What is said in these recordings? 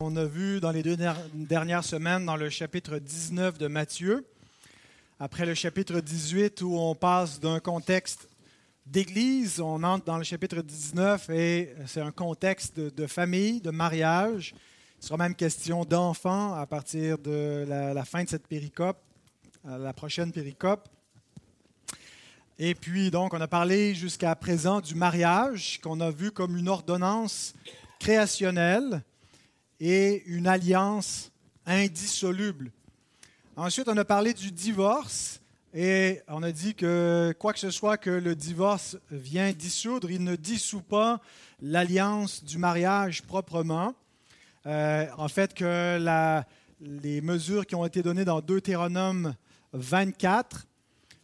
On a vu dans les deux dernières semaines dans le chapitre 19 de Matthieu, après le chapitre 18 où on passe d'un contexte d'église, on entre dans le chapitre 19 et c'est un contexte de, famille, de mariage. Il sera même question d'enfants à partir de la, fin de cette péricope, la prochaine péricope. Et puis, donc, on a parlé jusqu'à présent du mariage, qu'on a vu comme une ordonnance créationnelle et une alliance indissoluble. Ensuite, on a parlé du divorce et on a dit que quoi que ce soit que le divorce vient dissoudre, il ne dissout pas l'alliance du mariage proprement. Euh, en fait, que les mesures qui ont été données dans Deutéronome 24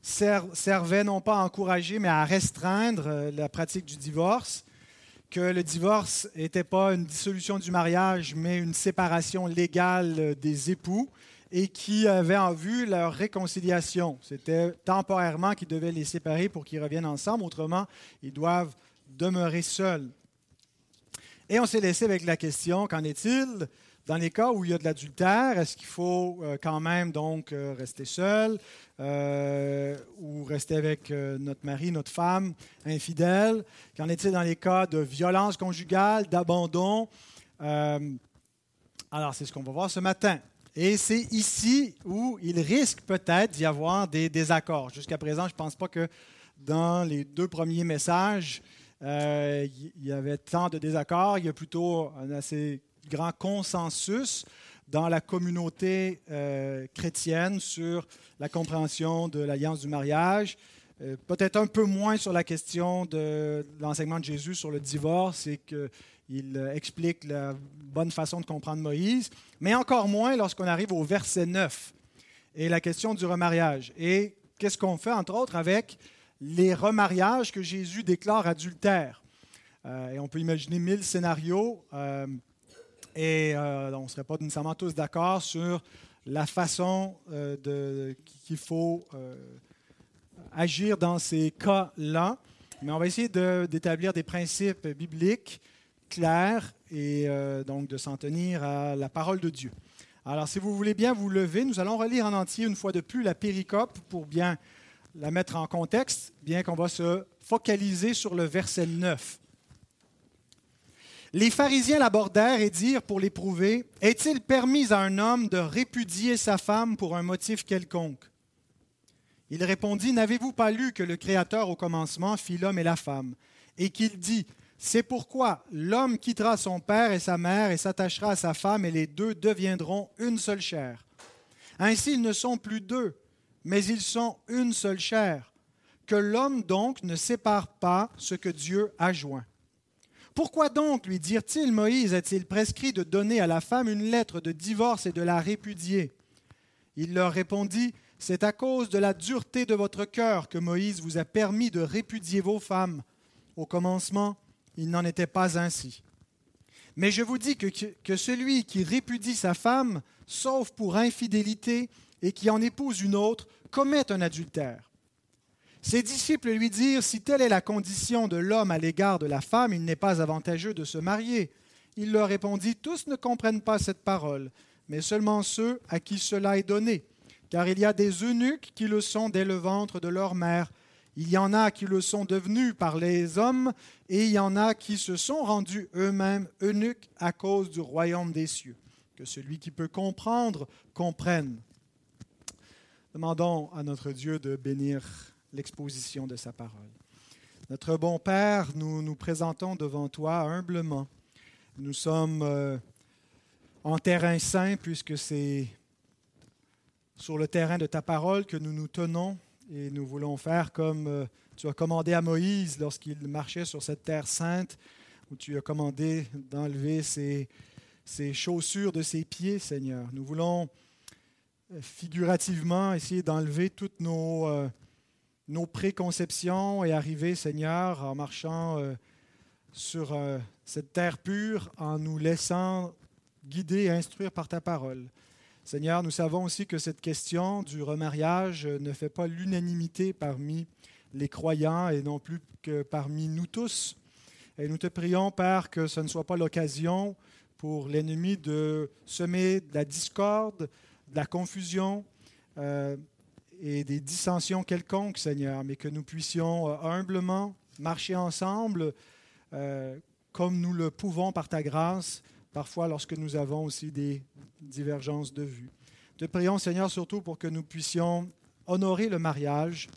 servaient non pas à encourager, mais à restreindre euh, la pratique du divorce que le divorce n'était pas une dissolution du mariage, mais une séparation légale des époux et qui avait en vue leur réconciliation. C'était temporairement qu'ils devaient les séparer pour qu'ils reviennent ensemble, autrement, ils doivent demeurer seuls. Et on s'est laissé avec la question, qu'en est-il? Dans les cas où il y a de l'adultère, est-ce qu'il faut euh, quand même donc euh, rester seul euh, ou rester avec notre mari, notre femme infidèle? Qu'en est-il dans les cas de violence conjugale, d'abandon? Alors, c'est ce qu'on va voir ce matin. Et c'est ici où il risque peut-être d'y avoir des désaccords. Jusqu'à présent, je ne pense pas que dans les deux premiers messages, il y avait tant de désaccords. Il y a plutôt un assez grand consensus dans la communauté euh, chrétienne sur la compréhension de l'alliance du mariage. Euh, peut-être un peu moins sur la question de l'enseignement de Jésus sur le divorce et qu'il explique la bonne façon de comprendre Moïse, mais encore moins lorsqu'on arrive au verset 9 et la question du remariage. Et qu'est-ce qu'on fait, entre autres, avec les remariages que Jésus déclare adultères? Euh, et on peut imaginer mille scénarios. Et euh, on ne serait pas nécessairement tous d'accord sur la façon euh, qu'il faut euh, agir dans ces cas-là. Mais on va essayer d'établir des principes bibliques clairs et donc de s'en tenir à la parole de Dieu. Alors, si vous voulez bien vous lever, nous allons relire en entier une fois de plus la péricope pour bien la mettre en contexte, bien qu'on va se focaliser sur le verset 9. Les pharisiens l'abordèrent et dirent pour l'éprouver, Est-il permis à un homme de répudier sa femme pour un motif quelconque? Il répondit, N'avez-vous pas lu que le Créateur au commencement fit l'homme et la femme, et qu'il dit, C'est pourquoi l'homme quittera son père et sa mère et s'attachera à sa femme, et les deux deviendront une seule chair. Ainsi ils ne sont plus deux, mais ils sont une seule chair. Que l'homme donc ne sépare pas ce que Dieu a joint. Pourquoi donc, lui dirent-ils, Moïse a-t-il prescrit de donner à la femme une lettre de divorce et de la répudier? Il leur répondit, C'est à cause de la dureté de votre cœur que Moïse vous a permis de répudier vos femmes. Au commencement, il n'en était pas ainsi. Mais je vous dis que, que celui qui répudie sa femme, sauf pour infidélité, et qui en épouse une autre, commet un adultère. Ses disciples lui dirent, Si telle est la condition de l'homme à l'égard de la femme, il n'est pas avantageux de se marier. Il leur répondit, Tous ne comprennent pas cette parole, mais seulement ceux à qui cela est donné. Car il y a des eunuques qui le sont dès le ventre de leur mère. Il y en a qui le sont devenus par les hommes, et il y en a qui se sont rendus eux-mêmes eunuques à cause du royaume des cieux. Que celui qui peut comprendre comprenne. Demandons à notre Dieu de bénir l'exposition de sa parole. Notre bon Père, nous nous présentons devant toi humblement. Nous sommes euh, en terrain saint puisque c'est sur le terrain de ta parole que nous nous tenons et nous voulons faire comme euh, tu as commandé à Moïse lorsqu'il marchait sur cette terre sainte, où tu as commandé d'enlever ses, chaussures de ses pieds, Seigneur. Nous voulons euh, figurativement essayer d'enlever toutes nos nos préconceptions et arriver, Seigneur, en marchant euh, sur euh, cette terre pure, en nous laissant guider et instruire par ta parole. Seigneur, nous savons aussi que cette question du remariage ne fait pas l'unanimité parmi les croyants et non plus que parmi nous tous. Et nous te prions, Père, que ce ne soit pas l'occasion pour l'ennemi de semer de la discorde, de la confusion euh, et des dissensions quelconques, Seigneur, mais que nous puissions euh, humblement marcher ensemble euh, comme nous le pouvons par ta grâce, parfois lorsque nous avons aussi des divergences de vue. Te prions, Seigneur, surtout pour que nous puissions honorer le mariage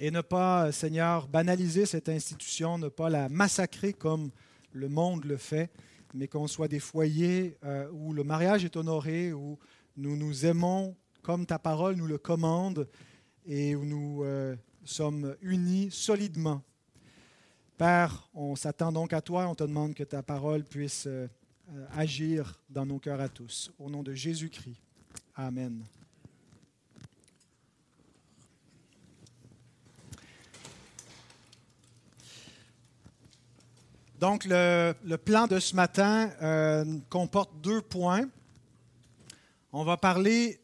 et ne pas, Seigneur, banaliser cette institution, ne pas la massacrer comme le monde le fait, mais qu'on soit des foyers euh, où le mariage est honoré, où nous nous aimons comme ta parole nous le commande et où nous euh, sommes unis solidement. Père, on s'attend donc à toi, on te demande que ta parole puisse euh, agir dans nos cœurs à tous. Au nom de Jésus-Christ. Amen. Donc, le, plan de ce matin euh, comporte deux points. On va parler,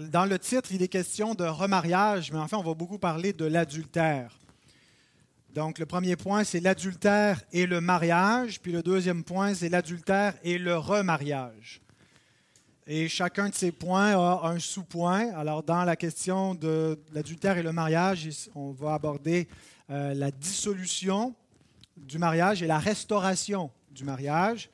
dans le titre, il est question de remariage, mais enfin, on va beaucoup parler de l'adultère. Donc, le premier point, c'est l'adultère et le mariage, puis le deuxième point, c'est l'adultère et le remariage. Et chacun de ces points a un sous-point. Alors, dans la question de l'adultère et le mariage, on va aborder euh, la dissolution du mariage et la restauration du mariage.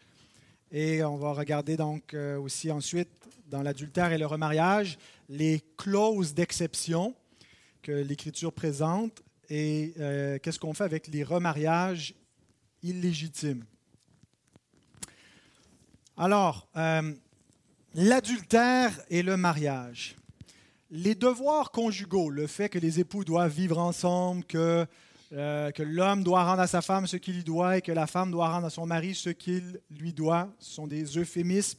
Et on va regarder donc euh, aussi ensuite dans l'adultère et le remariage les clauses d'exception que l'Écriture présente et euh, qu'est-ce qu'on fait avec les remariages illégitimes? Alors, euh, l'adultère et le mariage. Les devoirs conjugaux, le fait que les époux doivent vivre ensemble, que euh, que l'homme doit rendre à sa femme ce qu'il lui doit et que la femme doit rendre à son mari ce qu'il lui doit. Ce sont des euphémismes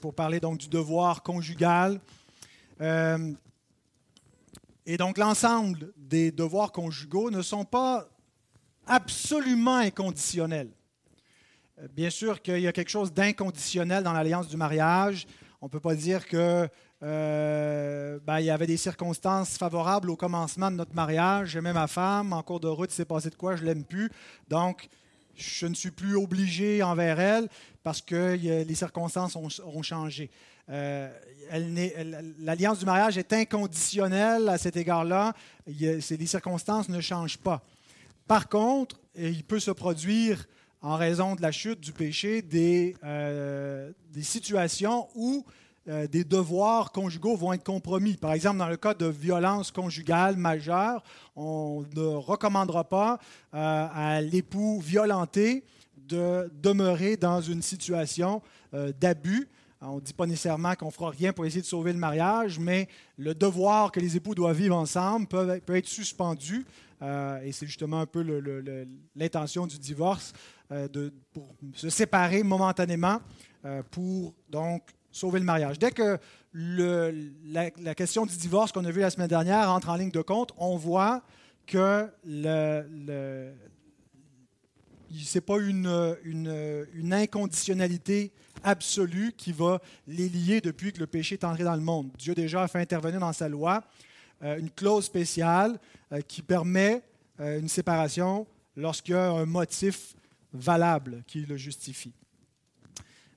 pour parler donc du devoir conjugal. Euh, et donc l'ensemble des devoirs conjugaux ne sont pas absolument inconditionnels. Bien sûr qu'il y a quelque chose d'inconditionnel dans l'alliance du mariage. On ne peut pas dire que euh, ben, il y avait des circonstances favorables au commencement de notre mariage. J'aimais ma femme. En cours de route, il s'est passé de quoi? Je l'aime plus. Donc, je ne suis plus obligé envers elle parce que les circonstances ont, changé. Euh, l'alliance du mariage est inconditionnelle à cet égard-là. Les circonstances ne changent pas. Par contre, il peut se produire, en raison de la chute du péché, des, euh, des situations où euh, des devoirs conjugaux vont être compromis. Par exemple, dans le cas de violence conjugale majeure, on ne recommandera pas euh, à l'époux violenté de demeurer dans une situation euh, d'abus. On ne dit pas nécessairement qu'on fera rien pour essayer de sauver le mariage, mais le devoir que les époux doivent vivre ensemble peut, être suspendu. et c'est justement un peu l'intention du divorce, de, pour se séparer momentanément pour donc sauver le mariage. Dès que la, question du divorce qu'on a vu la semaine dernière entre en ligne de compte, on voit que le, ce n'est pas une, une, inconditionnalité absolue qui va les lier depuis que le péché est entré dans le monde. Dieu déjà a fait intervenir dans sa loi euh, une clause spéciale euh, qui permet euh, une séparation lorsqu'il y a un motif valable qui le justifie.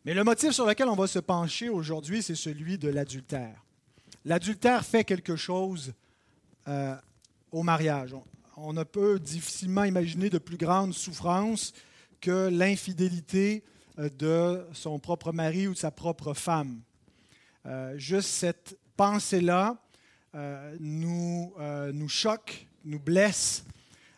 Mais le motif sur lequel on va se pencher aujourd'hui, c'est celui de l'adultère. L'adultère fait quelque chose euh, au mariage. On, ne peut difficilement imaginer de plus grande souffrance que l'infidélité euh, de son propre mari ou de sa propre femme. Euh, juste cette pensée-là nous, nous choque, nous blesse.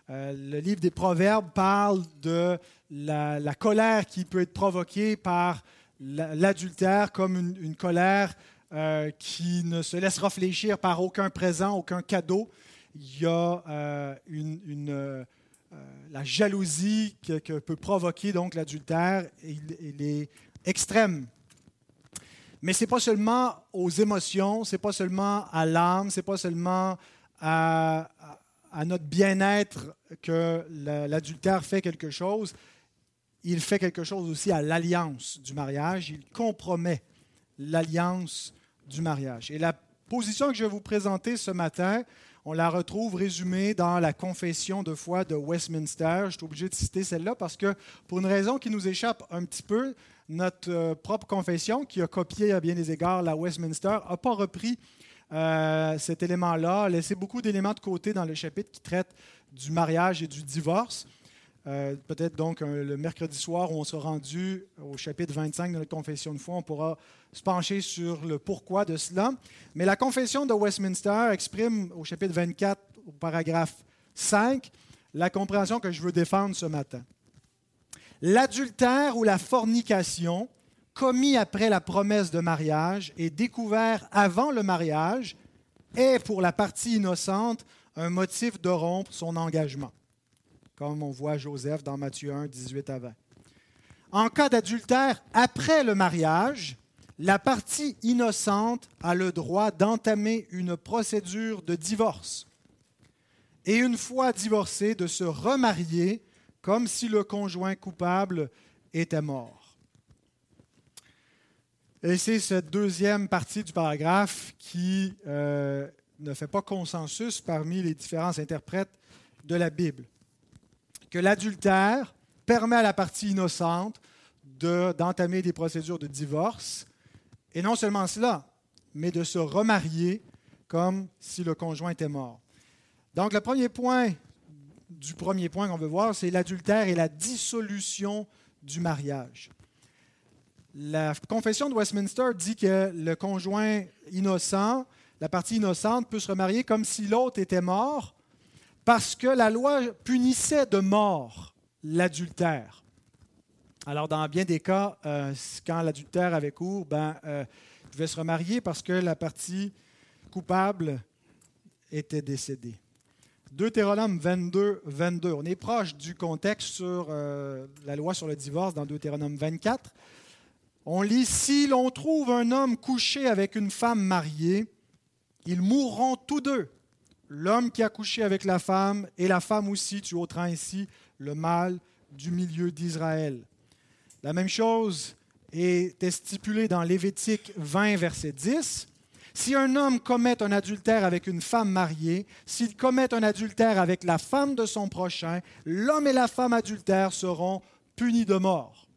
le livre des Proverbes parle de la, la colère qui peut être provoquée par l'adultère comme une, colère euh, qui ne se laisse réfléchir par aucun présent, aucun cadeau. Il y a euh, une, euh, la jalousie que, peut provoquer donc l'adultère. Il, est extrême. Mais ce n'est pas seulement aux émotions, ce n'est pas seulement à l'âme, ce n'est pas seulement à, à notre bien-être que l'adultère fait quelque chose, il fait quelque chose aussi à l'alliance du mariage. Il compromet l'alliance du mariage. Et la position que je vais vous présenter ce matin, on la retrouve résumée dans la confession de foi de Westminster. Je suis obligé de citer celle-là parce que, pour une raison qui nous échappe un petit peu, notre euh, propre confession, qui a copié à bien des égards la Westminster, n'a pas repris euh, cet élément-là, a laissé beaucoup d'éléments de côté dans le chapitre qui traite du mariage et du divorce. Euh, peut-être donc le mercredi soir où on sera rendu au chapitre 25 de notre confession de foi, on pourra se pencher sur le pourquoi de cela. Mais la confession de Westminster exprime au chapitre 24, au paragraphe 5, la compréhension que je veux défendre ce matin. L'adultère ou la fornication commis après la promesse de mariage et découvert avant le mariage est pour la partie innocente un motif de rompre son engagement, comme on voit Joseph dans Matthieu 1, 18 à 20. En cas d'adultère après le mariage, la partie innocente a le droit d'entamer une procédure de divorce et une fois divorcée de se remarier comme si le conjoint coupable était mort. Et c'est cette deuxième partie du paragraphe qui euh, ne fait pas consensus parmi les différents interprètes de la Bible. Que l'adultère permet à la partie innocente d'entamer des procédures de divorce, et non seulement cela, mais de se remarier comme si le conjoint était mort. Donc le premier point du premier point qu'on veut voir, c'est l'adultère et la dissolution du mariage. La confession de Westminster dit que le conjoint innocent, la partie innocente, peut se remarier comme si l'autre était mort, parce que la loi punissait de mort l'adultère. Alors, dans bien des cas, euh, quand l'adultère avait cours, ben, euh, il pouvait se remarier parce que la partie coupable était décédée. Deutéronome 22, 22. On est proche du contexte sur euh, la loi sur le divorce dans Deutéronome 24. On lit Si l'on trouve un homme couché avec une femme mariée, ils mourront tous deux. L'homme qui a couché avec la femme et la femme aussi, tu ôteras ainsi le mal du milieu d'Israël. La même chose est stipulée dans Lévitique 20, verset 10. Si un homme commet un adultère avec une femme mariée, s'il commet un adultère avec la femme de son prochain, l'homme et la femme adultères seront punis de mort.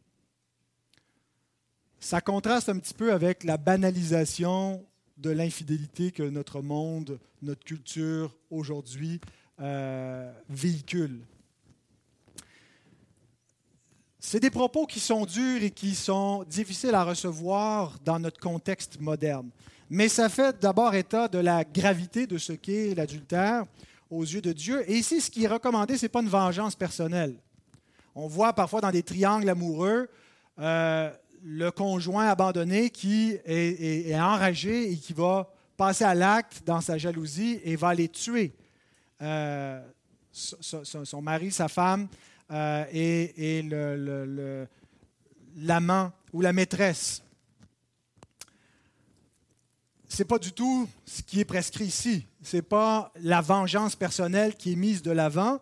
Ça contraste un petit peu avec la banalisation de l'infidélité que notre monde, notre culture aujourd'hui euh, véhicule. C'est des propos qui sont durs et qui sont difficiles à recevoir dans notre contexte moderne. Mais ça fait d'abord état de la gravité de ce qu'est l'adultère aux yeux de Dieu. Et ici, ce qui est recommandé, ce n'est pas une vengeance personnelle. On voit parfois dans des triangles amoureux euh, le conjoint abandonné qui est, enragé et qui va passer à l'acte dans sa jalousie et va les tuer. Euh, son, mari, sa femme euh, et, l'amant ou la maîtresse n'est pas du tout ce qui est prescrit ici. Ce n'est pas la vengeance personnelle qui est mise de l'avant,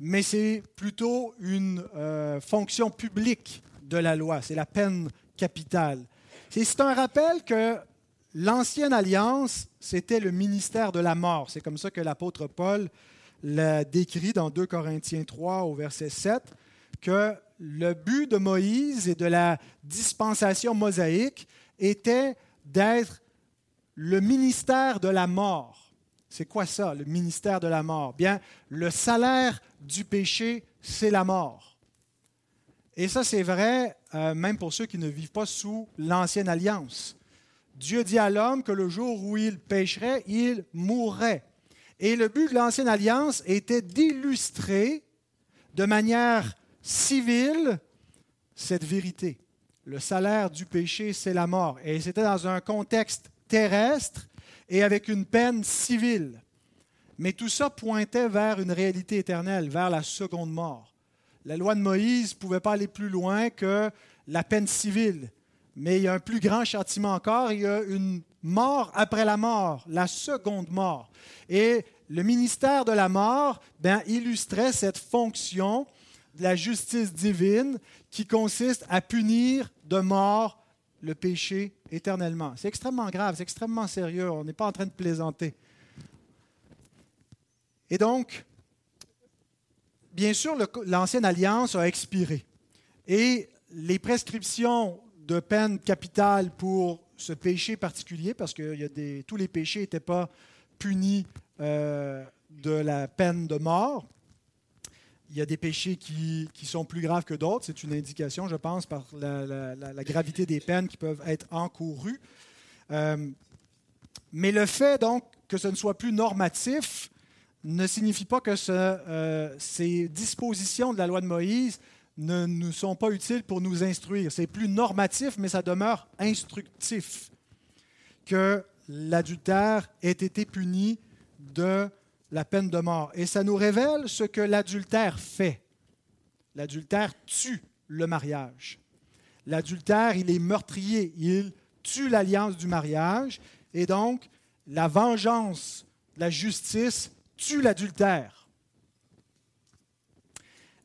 mais c'est plutôt une euh, fonction publique de la loi. C'est la peine capitale. C'est un rappel que l'ancienne alliance, c'était le ministère de la mort. C'est comme ça que l'apôtre Paul l'a décrit dans 2 Corinthiens 3 au verset 7, que le but de Moïse et de la dispensation mosaïque était d'être le ministère de la mort. C'est quoi ça, le ministère de la mort? Bien, le salaire du péché, c'est la mort. Et ça, c'est vrai euh, même pour ceux qui ne vivent pas sous l'ancienne alliance. Dieu dit à l'homme que le jour où il pécherait, il mourrait. Et le but de l'ancienne alliance était d'illustrer de manière civile cette vérité. Le salaire du péché, c'est la mort. Et c'était dans un contexte terrestre et avec une peine civile. Mais tout ça pointait vers une réalité éternelle, vers la seconde mort. La loi de Moïse ne pouvait pas aller plus loin que la peine civile. Mais il y a un plus grand châtiment encore, il y a une mort après la mort, la seconde mort. Et le ministère de la mort ben, illustrait cette fonction de la justice divine qui consiste à punir de mort le péché éternellement. C'est extrêmement grave, c'est extrêmement sérieux, on n'est pas en train de plaisanter. Et donc, bien sûr, l'ancienne alliance a expiré. Et les prescriptions de peine capitale pour ce péché particulier, parce que tous les péchés n'étaient pas punis euh, de la peine de mort. Il y a des péchés qui, sont plus graves que d'autres. C'est une indication, je pense, par la, la, gravité des peines qui peuvent être encourues. Euh, mais le fait, donc, que ce ne soit plus normatif ne signifie pas que euh, ces dispositions de la loi de Moïse ne nous sont pas utiles pour nous instruire. C'est plus normatif, mais ça demeure instructif que l'adultère ait été puni de la peine de mort. Et ça nous révèle ce que l'adultère fait. L'adultère tue le mariage. L'adultère, il est meurtrier, il tue l'alliance du mariage, et donc la vengeance, la justice tue l'adultère.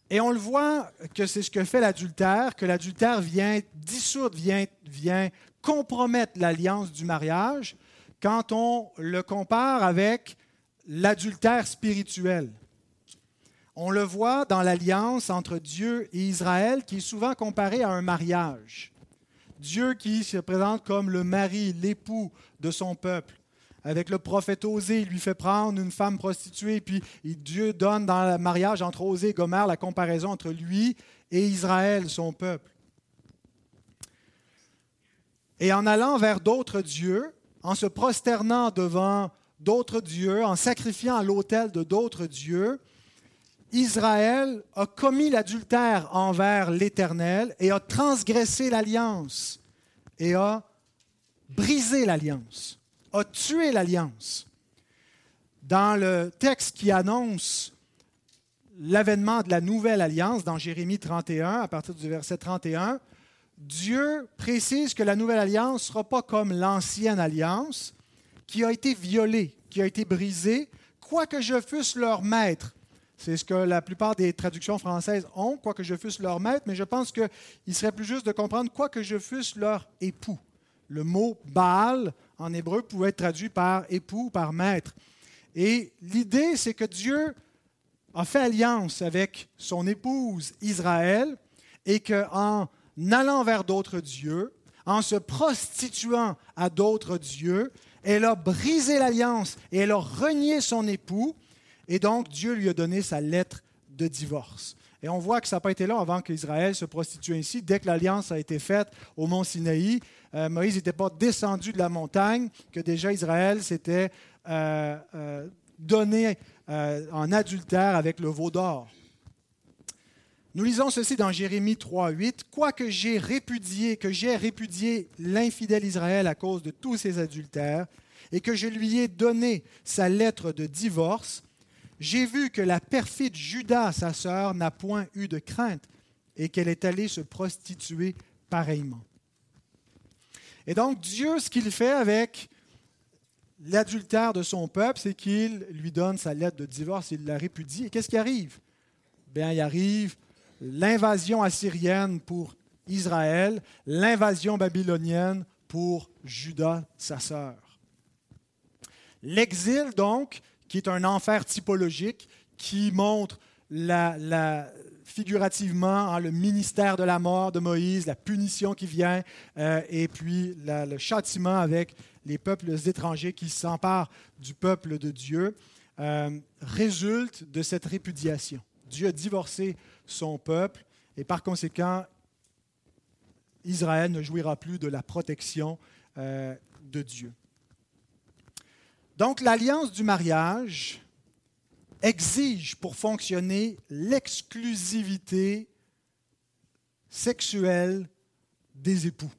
Et on le voit que c'est ce que fait l'adultère, que l'adultère vient dissoudre, vient, compromettre l'alliance du mariage quand on le compare avec l'adultère spirituel. On le voit dans l'alliance entre Dieu et Israël qui est souvent comparée à un mariage. Dieu qui se présente comme le mari, l'époux de son peuple. Avec le prophète Osée, il lui fait prendre une femme prostituée, puis Dieu donne dans le mariage entre Osée et Gomère la comparaison entre lui et Israël, son peuple. Et en allant vers d'autres dieux, en se prosternant devant d'autres dieux, en sacrifiant à l'autel de d'autres dieux, Israël a commis l'adultère envers l'Éternel et a transgressé l'alliance et a brisé l'alliance a tué l'alliance. Dans le texte qui annonce l'avènement de la nouvelle alliance, dans Jérémie 31, à partir du verset 31, Dieu précise que la nouvelle alliance ne sera pas comme l'ancienne alliance, qui a été violée, qui a été brisée, quoique je fusse leur maître. C'est ce que la plupart des traductions françaises ont, quoique je fusse leur maître, mais je pense qu'il serait plus juste de comprendre quoique je fusse leur époux. Le mot Baal en hébreu pouvait être traduit par époux, par maître. Et l'idée, c'est que Dieu a fait alliance avec son épouse Israël et qu'en allant vers d'autres dieux, en se prostituant à d'autres dieux, elle a brisé l'alliance et elle a renié son époux. Et donc, Dieu lui a donné sa lettre de divorce. Et on voit que ça n'a pas été là avant qu'Israël se prostitue ainsi. Dès que l'alliance a été faite au mont Sinaï, euh, Moïse n'était pas descendu de la montagne, que déjà Israël s'était euh, euh, donné en adultère avec le veau d'or. Nous lisons ceci dans Jérémie 3.8. Quoique j'ai répudié, que j'ai répudié l'infidèle Israël à cause de tous ses adultères, et que je lui ai donné sa lettre de divorce, j'ai vu que la perfide Judas, sa sœur, n'a point eu de crainte et qu'elle est allée se prostituer pareillement. Et donc Dieu, ce qu'il fait avec l'adultère de son peuple, c'est qu'il lui donne sa lettre de divorce, il la répudie. Et qu'est-ce qui arrive? Bien, il arrive l'invasion assyrienne pour Israël, l'invasion babylonienne pour Judas, sa sœur. L'exil, donc, qui est un enfer typologique qui montre la, figurativement le ministère de la mort de Moïse, la punition qui vient, euh, et puis le châtiment avec les peuples étrangers qui s'emparent du peuple de Dieu, euh, résulte de cette répudiation. Dieu a divorcé son peuple et par conséquent, Israël ne jouira plus de la protection euh, de Dieu. Donc l'alliance du mariage exige pour fonctionner l'exclusivité sexuelle des époux.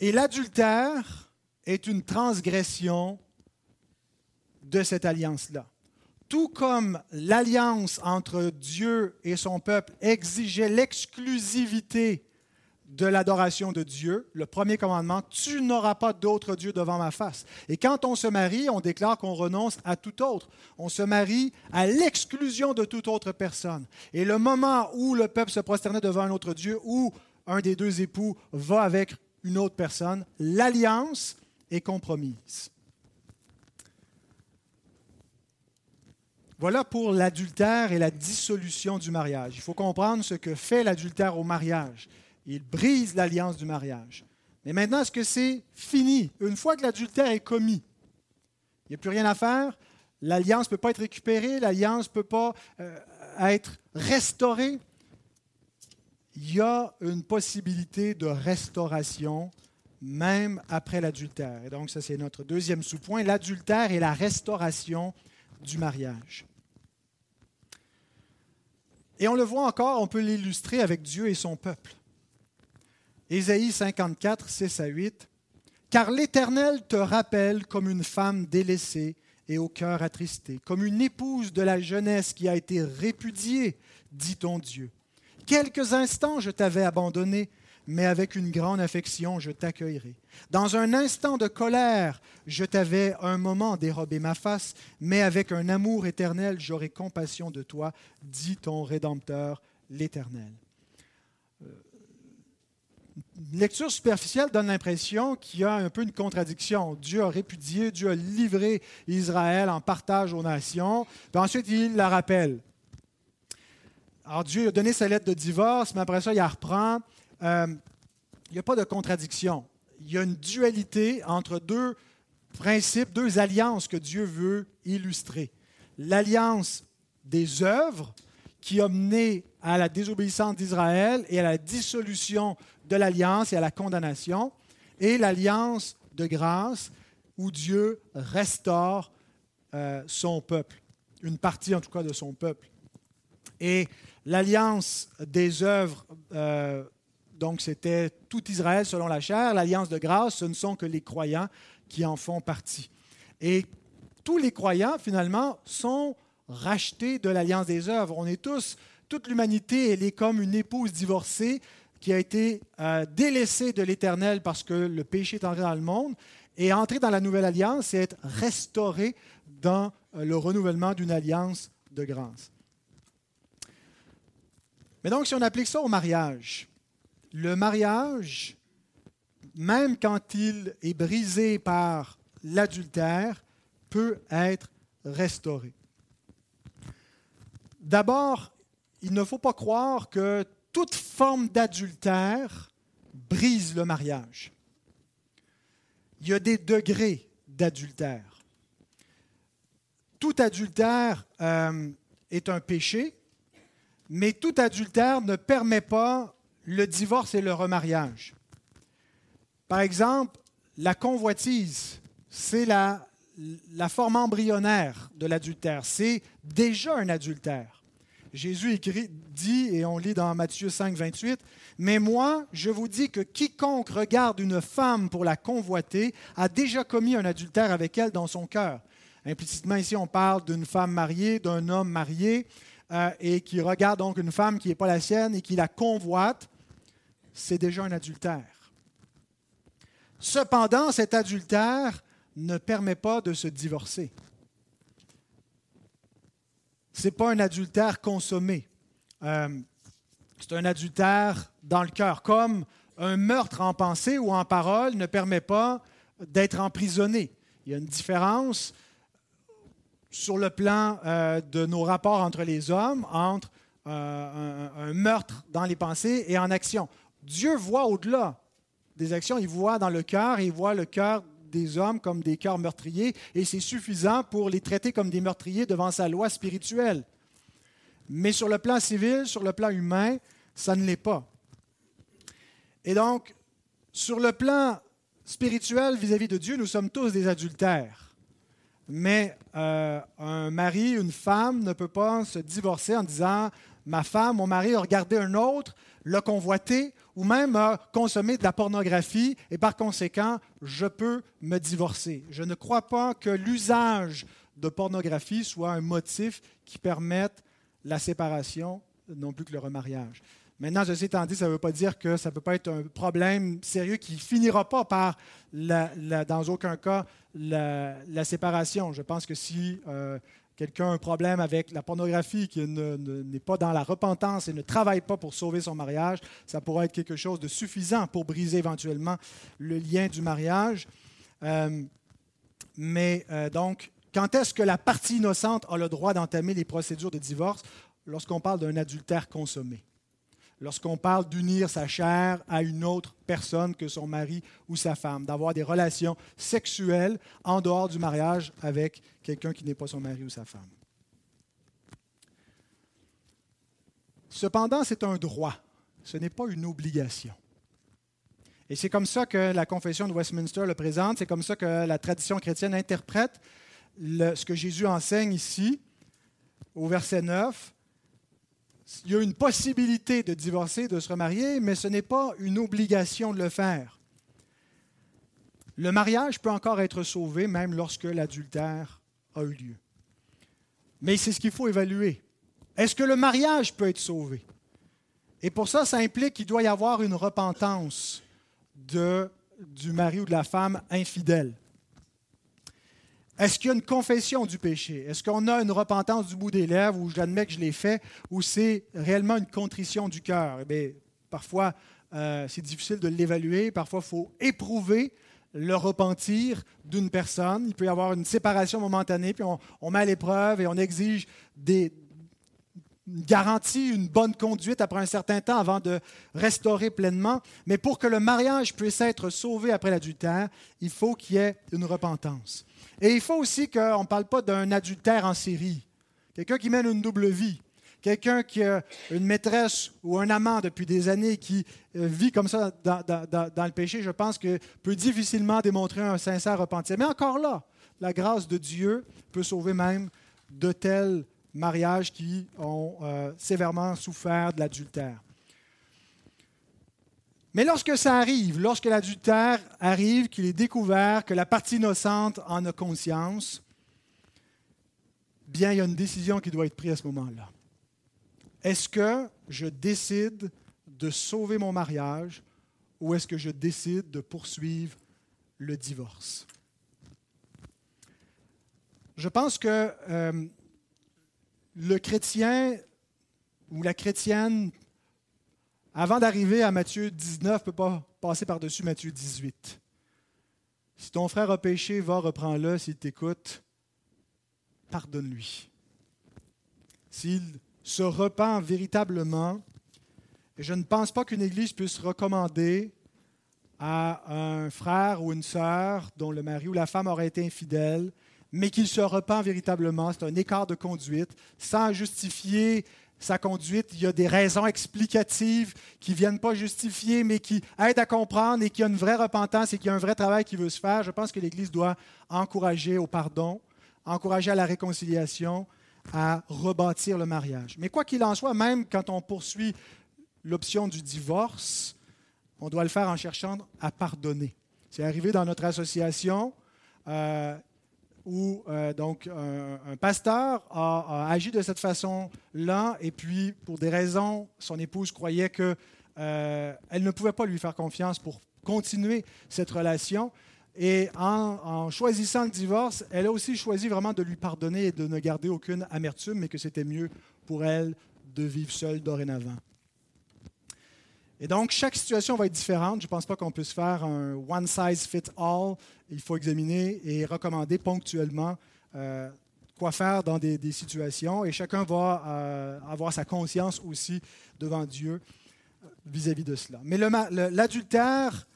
Et l'adultère est une transgression de cette alliance-là. Tout comme l'alliance entre Dieu et son peuple exigeait l'exclusivité de l'adoration de Dieu, le premier commandement, tu n'auras pas d'autre Dieu devant ma face. Et quand on se marie, on déclare qu'on renonce à tout autre. On se marie à l'exclusion de toute autre personne. Et le moment où le peuple se prosternait devant un autre Dieu, ou un des deux époux va avec une autre personne, l'alliance est compromise. Voilà pour l'adultère et la dissolution du mariage. Il faut comprendre ce que fait l'adultère au mariage il brise l'alliance du mariage. Mais maintenant, est-ce que c'est fini? Une fois que l'adultère est commis, il n'y a plus rien à faire, l'alliance ne peut pas être récupérée, l'alliance ne peut pas euh, être restaurée. Il y a une possibilité de restauration même après l'adultère. Et donc, ça, c'est notre deuxième sous-point, l'adultère et la restauration du mariage. Et on le voit encore, on peut l'illustrer avec Dieu et son peuple. Ésaïe 54, 6 à 8. Car l'Éternel te rappelle comme une femme délaissée et au cœur attristé, comme une épouse de la jeunesse qui a été répudiée, dit ton Dieu. Quelques instants je t'avais abandonné, mais avec une grande affection, je t'accueillerai. Dans un instant de colère, je t'avais un moment dérobé ma face, mais avec un amour éternel, j'aurai compassion de toi, dit ton Rédempteur, l'Éternel. Une lecture superficielle donne l'impression qu'il y a un peu une contradiction. Dieu a répudié, Dieu a livré Israël en partage aux nations, puis ensuite il la rappelle. Alors Dieu a donné sa lettre de divorce, mais après ça, il la reprend euh, il n'y a pas de contradiction. Il y a une dualité entre deux principes, deux alliances que Dieu veut illustrer. L'alliance des œuvres qui a mené à la désobéissance d'Israël et à la dissolution de l'alliance et à la condamnation, et l'alliance de grâce où Dieu restaure euh, son peuple, une partie en tout cas de son peuple. Et l'alliance des œuvres euh, donc c'était tout Israël selon la chair. L'alliance de grâce, ce ne sont que les croyants qui en font partie. Et tous les croyants, finalement, sont rachetés de l'alliance des œuvres. On est tous, toute l'humanité, elle est comme une épouse divorcée qui a été euh, délaissée de l'Éternel parce que le péché est entré dans le monde. Et entrer dans la nouvelle alliance, c'est être restauré dans euh, le renouvellement d'une alliance de grâce. Mais donc, si on applique ça au mariage, le mariage, même quand il est brisé par l'adultère, peut être restauré. D'abord, il ne faut pas croire que toute forme d'adultère brise le mariage. Il y a des degrés d'adultère. Tout adultère euh, est un péché, mais tout adultère ne permet pas le divorce et le remariage. Par exemple, la convoitise, c'est la, la forme embryonnaire de l'adultère. C'est déjà un adultère. Jésus dit, et on lit dans Matthieu 5, 28, Mais moi, je vous dis que quiconque regarde une femme pour la convoiter a déjà commis un adultère avec elle dans son cœur. Implicitement, ici, on parle d'une femme mariée, d'un homme marié, euh, et qui regarde donc une femme qui n'est pas la sienne et qui la convoite c'est déjà un adultère. Cependant, cet adultère ne permet pas de se divorcer. N'est pas un adultère consommé. Euh, c'est un adultère dans le cœur, comme un meurtre en pensée ou en parole ne permet pas d'être emprisonné. Il y a une différence sur le plan euh, de nos rapports entre les hommes, entre euh, un, meurtre dans les pensées et en action. Dieu voit au-delà des actions, il voit dans le cœur, il voit le cœur des hommes comme des cœurs meurtriers, et c'est suffisant pour les traiter comme des meurtriers devant sa loi spirituelle. Mais sur le plan civil, sur le plan humain, ça ne l'est pas. Et donc, sur le plan spirituel vis-à-vis de Dieu, nous sommes tous des adultères. Mais euh, un mari, une femme ne peut pas se divorcer en disant ma femme, mon mari a regardé un autre, l'a convoité, ou même a consommé de la pornographie, et par conséquent, je peux me divorcer. Je ne crois pas que l'usage de pornographie soit un motif qui permette la séparation, non plus que le remariage. Maintenant, ceci étant dit, ça ne veut pas dire que ça ne peut pas être un problème sérieux qui finira pas par, dans aucun cas, la, séparation. Je pense que si euh, quelqu'un a un problème avec la pornographie, qui n'est pas dans la repentance et ne travaille pas pour sauver son mariage, ça pourrait être quelque chose de suffisant pour briser éventuellement le lien du mariage. Euh, mais euh, donc, quand est-ce que la partie innocente a le droit d'entamer les procédures de divorce? Lorsqu'on parle d'un adultère consommé? Lorsqu'on parle d'unir sa chair à une autre personne que son mari ou sa femme, d'avoir des relations sexuelles en dehors du mariage avec quelqu'un qui n'est pas son mari ou sa femme. Cependant, c'est un droit, ce n'est pas une obligation. Et c'est comme ça que la confession de Westminster le présente, c'est comme ça que la tradition chrétienne interprète ce que Jésus enseigne ici, au verset 9. Il y a une possibilité de divorcer, de se remarier, mais ce n'est pas une obligation de le faire. Le mariage peut encore être sauvé même lorsque l'adultère a eu lieu. Mais c'est ce qu'il faut évaluer. Est-ce que le mariage peut être sauvé? Et pour ça, ça implique qu'il doit y avoir une repentance du mari ou de la femme infidèle. Est-ce qu'il y a une confession du péché? Est-ce qu'on a une repentance du bout des lèvres où j'admets que je l'ai fait ou c'est réellement une contrition du cœur? Eh parfois, euh, c'est difficile de l'évaluer. Parfois, il faut éprouver le repentir d'une personne. Il peut y avoir une séparation momentanée, puis on, on met à l'épreuve et on exige des, une garantie, une bonne conduite après un certain temps avant de restaurer pleinement. Mais pour que le mariage puisse être sauvé après l'adultère, il faut qu'il y ait une repentance. Et il faut aussi qu'on ne parle pas d'un adultère en série, quelqu'un qui mène une double vie, quelqu'un qui a une maîtresse ou un amant depuis des années qui euh, vit comme ça dans, le péché, je pense que peut difficilement démontrer un sincère repentir. Mais encore là, la grâce de Dieu peut sauver même de tels mariages qui ont euh, sévèrement souffert de l'adultère. Mais lorsque ça arrive, lorsque l'adultère arrive, qu'il est découvert, que la partie innocente en a conscience, bien, il y a une décision qui doit être prise à ce moment-là. Est-ce que je décide de sauver mon mariage ou est-ce que je décide de poursuivre le divorce? Je pense que euh, le chrétien ou la chrétienne, avant d'arriver à Matthieu 19, ne peut pas passer par-dessus Matthieu 18. Si ton frère a péché, va, reprends-le. S'il t'écoute, pardonne-lui. S'il se repent véritablement, et je ne pense pas qu'une Église puisse recommander à un frère ou une sœur dont le mari ou la femme aurait été infidèle mais qu'il se repent véritablement. C'est un écart de conduite. Sans justifier sa conduite, il y a des raisons explicatives qui ne viennent pas justifier, mais qui aident à comprendre et qui a une vraie repentance et qui a un vrai travail qui veut se faire. Je pense que l'Église doit encourager au pardon, encourager à la réconciliation, à rebâtir le mariage. Mais quoi qu'il en soit, même quand on poursuit l'option du divorce, on doit le faire en cherchant à pardonner. C'est arrivé dans notre association. Euh, où euh, donc un, pasteur a, agi de cette façon-là, et puis pour des raisons, son épouse croyait qu'elle euh, ne pouvait pas lui faire confiance pour continuer cette relation. Et en, choisissant le divorce, elle a aussi choisi vraiment de lui pardonner et de ne garder aucune amertume, mais que c'était mieux pour elle de vivre seule dorénavant. Et donc, chaque situation va être différente. Je ne pense pas qu'on puisse faire un one size fit all. Il faut examiner et recommander ponctuellement euh, quoi faire dans des, situations. Et chacun va euh, avoir sa conscience aussi devant Dieu euh, vis-à-vis de cela. Mais l'adultère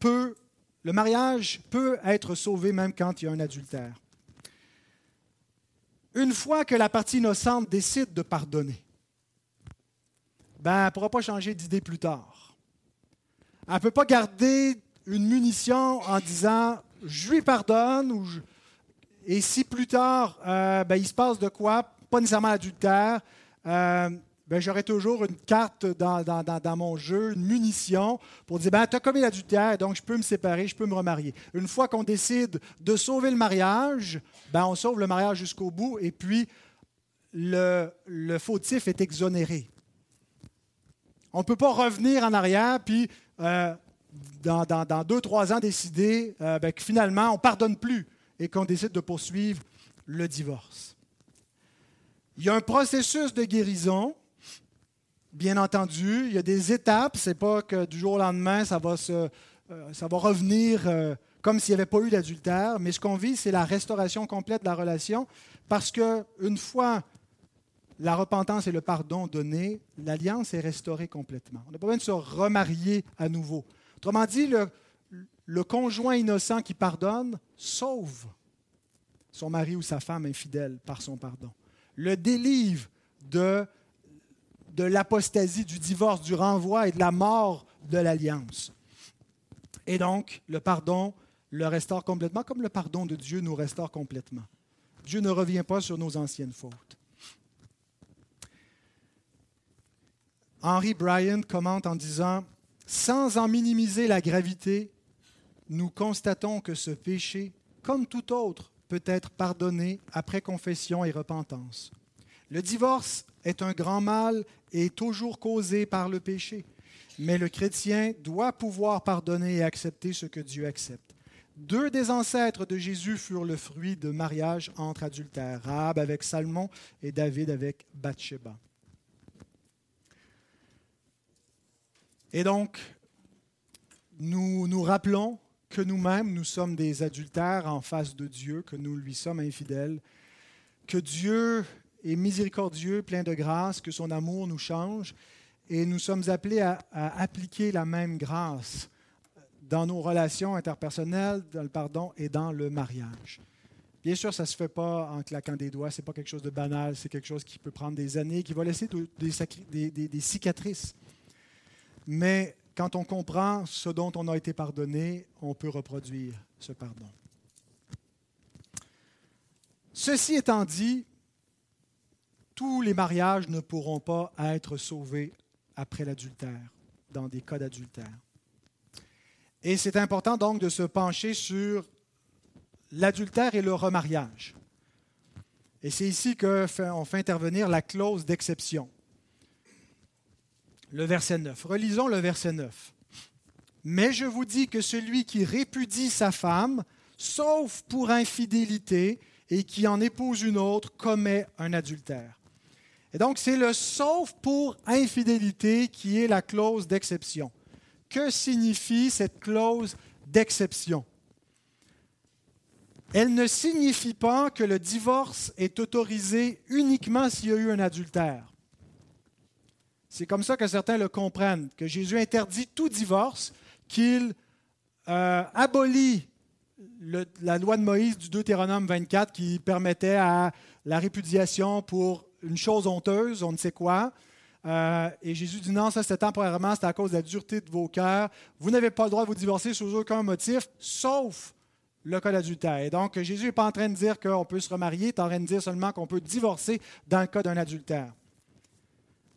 peut, le mariage peut être sauvé même quand il y a un adultère. Une fois que la partie innocente décide de pardonner, ben, elle ne pourra pas changer d'idée plus tard. Elle ne peut pas garder une munition en disant je lui pardonne et si plus tard euh, ben, il se passe de quoi, pas nécessairement l'adultère, euh, ben, j'aurai toujours une carte dans, mon jeu, une munition pour dire ben, tu as commis l'adultère, donc je peux me séparer, je peux me remarier. Une fois qu'on décide de sauver le mariage, ben, on sauve le mariage jusqu'au bout et puis le, le fautif est exonéré. On ne peut pas revenir en arrière puis euh, dans, deux, trois ans décider euh, ben, que finalement on ne pardonne plus et qu'on décide de poursuivre le divorce. Il y a un processus de guérison, bien entendu. Il y a des étapes. Ce n'est pas que du jour au lendemain, ça va, euh, ça va revenir comme s'il n'y avait pas eu d'adultère. Mais ce qu'on vit, c'est la restauration complète de la relation parce qu'une fois la repentance et le pardon donnés, l'alliance est restaurée complètement. On n'a pas besoin de se remarier à nouveau. Autrement dit, le, conjoint innocent qui pardonne sauve son mari ou sa femme infidèle par son pardon. Le délivre de, de l'apostasie, du divorce, du renvoi et de la mort de l'alliance. Et donc, le pardon le restaure complètement, comme le pardon de Dieu nous restaure complètement. Dieu ne revient pas sur nos anciennes fautes. Henry Bryan commente en disant, sans en minimiser la gravité, nous constatons que ce péché, comme tout autre, peut être pardonné après confession et repentance. Le divorce est un grand mal et toujours causé par le péché, mais le chrétien doit pouvoir pardonner et accepter ce que Dieu accepte. Deux des ancêtres de Jésus furent le fruit de mariage entre adultères, Rahab avec Salmon et David avec Bathsheba. Et donc, nous nous rappelons que nous-mêmes, nous sommes des adultères en face de Dieu, que nous lui sommes infidèles, que Dieu est miséricordieux, plein de grâce, que son amour nous change, et nous sommes appelés à, appliquer la même grâce dans nos relations interpersonnelles, dans le pardon et dans le mariage. Bien sûr, ça ne se fait pas en claquant des doigts, ce n'est pas quelque chose de banal, c'est quelque chose qui peut prendre des années, qui va laisser des, cicatrices. Mais quand on comprend ce dont on a été pardonné, on peut reproduire ce pardon. Ceci étant dit, tous les mariages ne pourront pas être sauvés après l'adultère, dans des cas d'adultère. Et c'est important donc de se pencher sur l'adultère et le remariage. Et c'est ici qu'on fait intervenir la clause d'exception le verset 9. Relisons le verset 9. Mais je vous dis que celui qui répudie sa femme, sauf pour infidélité, et qui en épouse une autre, commet un adultère. Et donc, c'est le sauf pour infidélité qui est la clause d'exception. Que signifie cette clause d'exception? Elle ne signifie pas que le divorce est autorisé uniquement s'il y a eu un adultère. C'est comme ça que certains le comprennent, que Jésus interdit tout divorce, qu'il euh, abolit la loi de Moïse du Deutéronome 24 qui permettait à la répudiation pour une chose honteuse, on ne sait quoi. Euh, et Jésus dit non, ça c'était temporairement, c'est à cause de la dureté de vos cœurs. Vous n'avez pas le droit de vous divorcer sous aucun motif, sauf le cas d'adultère. Et donc Jésus n'est pas en train de dire qu'on peut se remarier, il est en train de dire seulement qu'on peut divorcer dans le cas d'un adultère.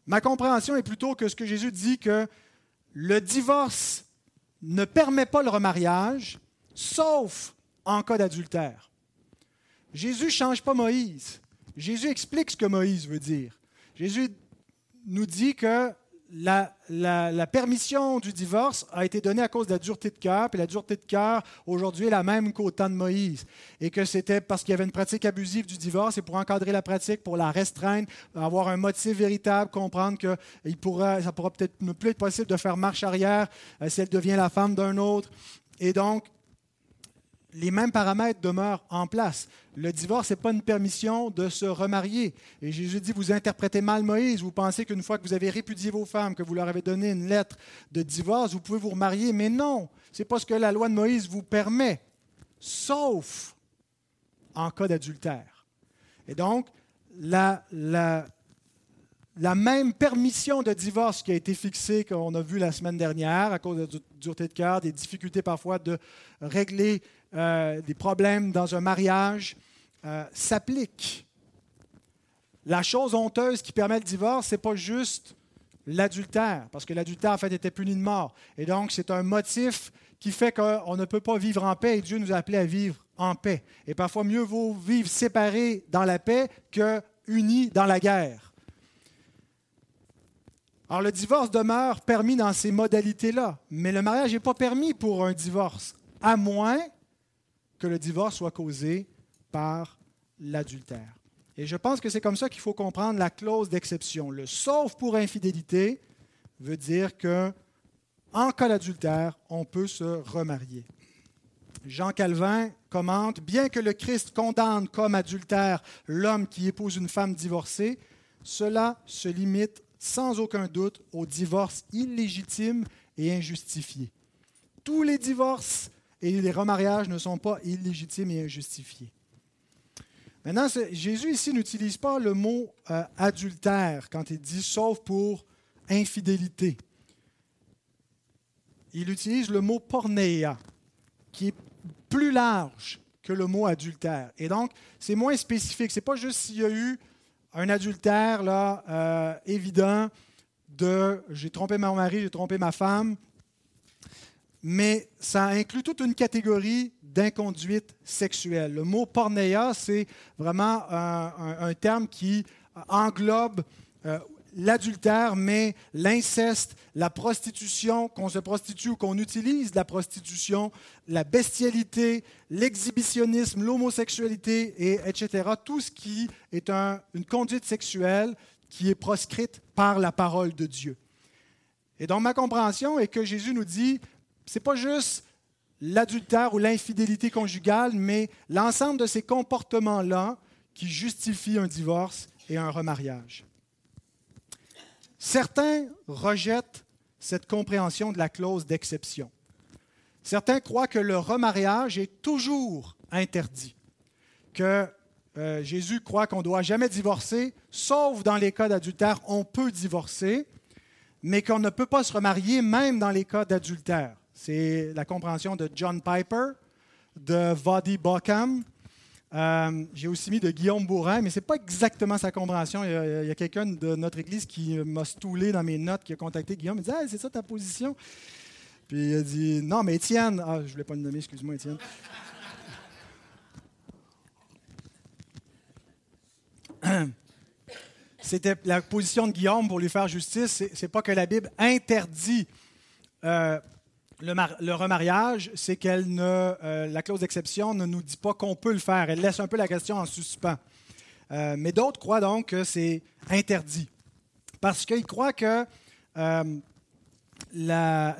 Ma compréhension est plutôt que ce que Jésus dit que le divorce ne permet pas le remariage, sauf en cas d'adultère. Jésus ne change pas Moïse. Jésus explique ce que Moïse veut dire. Jésus nous dit que la, permission du divorce a été donnée à cause de la dureté de cœur, puis la dureté de cœur aujourd'hui est la même qu'au temps de Moïse, et que c'était parce qu'il y avait une pratique abusive du divorce, et pour encadrer la pratique, pour la restreindre, avoir un motif véritable, comprendre que il pourra, ça pourra peut-être ne plus être possible de faire marche arrière euh, si elle devient la femme d'un autre. Et donc, les mêmes paramètres demeurent en place. Le divorce n'est pas une permission de se remarier. Et Jésus dit, vous interprétez mal Moïse, vous pensez qu'une fois que vous avez répudié vos femmes, que vous leur avez donné une lettre de divorce, vous pouvez vous remarier. Mais non, ce n'est pas ce que la loi de Moïse vous permet, sauf en cas d'adultère. Et donc, la, la, la même permission de divorce qui a été fixée, qu'on a vu la semaine dernière, à cause de la dureté de cœur, des difficultés parfois de régler euh, des problèmes dans un mariage, euh, s'applique. La chose honteuse qui permet le divorce, ce n'est pas juste l'adultère, parce que l'adultère, en fait, était puni de mort. Et donc, c'est un motif qui fait qu'on ne peut pas vivre en paix et Dieu nous a appelés à vivre en paix. Et parfois, mieux vaut vivre séparés dans la paix que unis dans la guerre. Alors le divorce demeure permis dans ces modalités-là, mais le mariage n'est pas permis pour un divorce, à moins que le divorce soit causé par l'adultère. Et je pense que c'est comme ça qu'il faut comprendre la clause d'exception. Le sauf pour infidélité veut dire que en cas d'adultère, on peut se remarier. Jean Calvin commente Bien que le Christ condamne comme adultère l'homme qui épouse une femme divorcée, cela se limite sans aucun doute au divorce illégitime et injustifié. Tous les divorces et les remariages ne sont pas illégitimes et injustifiés. Maintenant, Jésus ici n'utilise pas le mot euh, adultère quand il dit sauf pour infidélité. Il utilise le mot pornéa, qui est plus large que le mot adultère. Et donc, c'est moins spécifique. Ce n'est pas juste s'il y a eu un adultère là, euh, évident de j'ai trompé mon mari, j'ai trompé ma femme, mais ça inclut toute une catégorie d'inconduite sexuelle. Le mot pornéa, c'est vraiment un, terme qui englobe euh, l'adultère, mais l'inceste, la prostitution, qu'on se prostitue ou qu'on utilise la prostitution, la bestialité, l'exhibitionnisme, l'homosexualité, et etc. Tout ce qui est une conduite sexuelle qui est proscrite par la parole de Dieu. Et donc ma compréhension est que Jésus nous dit, c'est pas juste l'adultère ou l'infidélité conjugale, mais l'ensemble de ces comportements-là qui justifient un divorce et un remariage. Certains rejettent cette compréhension de la clause d'exception. Certains croient que le remariage est toujours interdit, que euh, Jésus croit qu'on ne doit jamais divorcer, sauf dans les cas d'adultère, on peut divorcer, mais qu'on ne peut pas se remarier même dans les cas d'adultère. C'est la compréhension de John Piper, de Vadi Bockham, euh, j'ai aussi mis de Guillaume Bourrin, mais ce n'est pas exactement sa compréhension. Il y a, quelqu'un de notre église qui m'a stoulé dans mes notes, qui a contacté Guillaume. Il dit C'est ça ta position? Puis il a dit Non, mais Étienne. Ah, je ne voulais pas le nommer, excuse-moi, Étienne. C'était la position de Guillaume pour lui faire justice. Ce n'est pas que la Bible interdit euh, le, remariage, c'est qu'elle ne, euh, la clause d'exception ne nous dit pas qu'on peut le faire. Elle laisse un peu la question en suspens. Euh, mais d'autres croient donc que c'est interdit. Parce qu'ils croient que euh, la,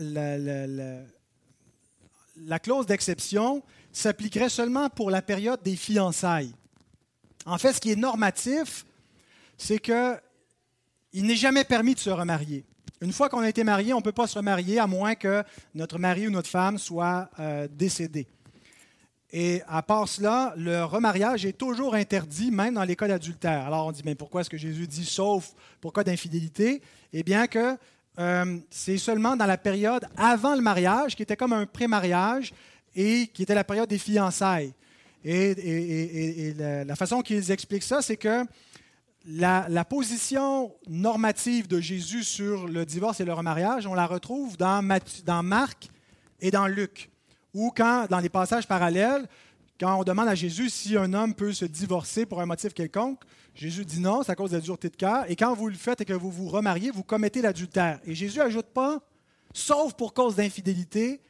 la, clause d'exception s'appliquerait seulement pour la période des fiançailles. En fait, ce qui est normatif, c'est qu'il n'est jamais permis de se remarier. Une fois qu'on a été marié, on ne peut pas se remarier à moins que notre mari ou notre femme soit euh, décédé. Et à part cela, le remariage est toujours interdit, même dans les cas d'adultère. Alors on dit, mais pourquoi est-ce que Jésus dit sauf pour cas d'infidélité? Eh bien que euh, c'est seulement dans la période avant le mariage, qui était comme un pré-mariage, et qui était la période des fiançailles. Et, la, façon qu'ils expliquent ça, c'est que la, position normative de Jésus sur le divorce et le remariage, on la retrouve dans, Marc et dans Luc, ou quand, dans les passages parallèles, quand on demande à Jésus si un homme peut se divorcer pour un motif quelconque, Jésus dit non, c'est à cause de la dureté de cœur. Et quand vous le faites et que vous vous remariez, vous commettez l'adultère. Et Jésus n'ajoute pas, sauf pour cause d'infidélité,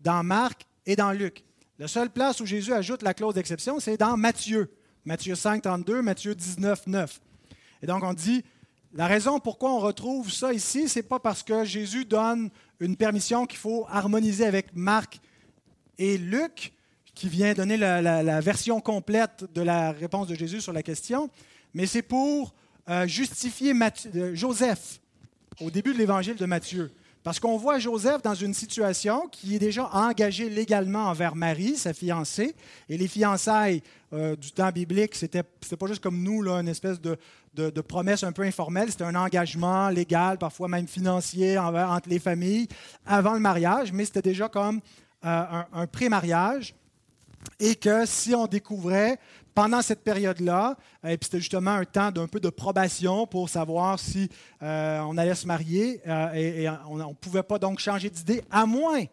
dans Marc et dans Luc. La seule place où Jésus ajoute la clause d'exception, c'est dans Matthieu. Matthieu 5, 32, Matthieu 19, 9. Et donc on dit, la raison pourquoi on retrouve ça ici, c'est pas parce que Jésus donne une permission qu'il faut harmoniser avec Marc et Luc, qui vient donner la, version complète de la réponse de Jésus sur la question, mais c'est pour euh, justifier euh, Joseph au début de l'évangile de Matthieu. Parce qu'on voit Joseph dans une situation qui est déjà engagé légalement envers Marie, sa fiancée, et les fiançailles euh, du temps biblique, c'était pas juste comme nous, là, une espèce de, de, promesse un peu informelle, c'était un engagement légal, parfois même financier entre les familles, avant le mariage, mais c'était déjà comme euh, un, un pré-mariage. Et que si on découvrait pendant cette période-là, euh, et puis c'était justement un temps d'un peu de probation pour savoir si euh, on allait se marier, et, on ne pouvait pas donc changer d'idée, à moins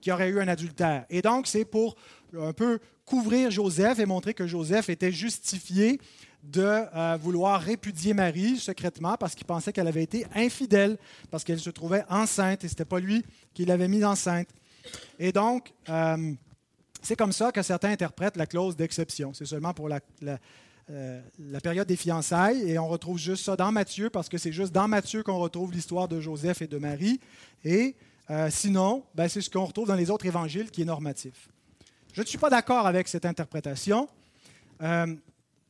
qu'il y aurait eu un adultère. Et donc, c'est pour un peu couvrir Joseph et montrer que Joseph était justifié de vouloir répudier Marie secrètement parce qu'il pensait qu'elle avait été infidèle, parce qu'elle se trouvait enceinte, et ce n'était pas lui qui l'avait mise enceinte. Et donc, c'est comme ça que certains interprètent la clause d'exception. C'est seulement pour la, euh, période des fiançailles et on retrouve juste ça dans Matthieu parce que c'est juste dans Matthieu qu'on retrouve l'histoire de Joseph et de Marie. Et euh, sinon, ben, c'est ce qu'on retrouve dans les autres évangiles qui est normatif. Je ne suis pas d'accord avec cette interprétation. Euh,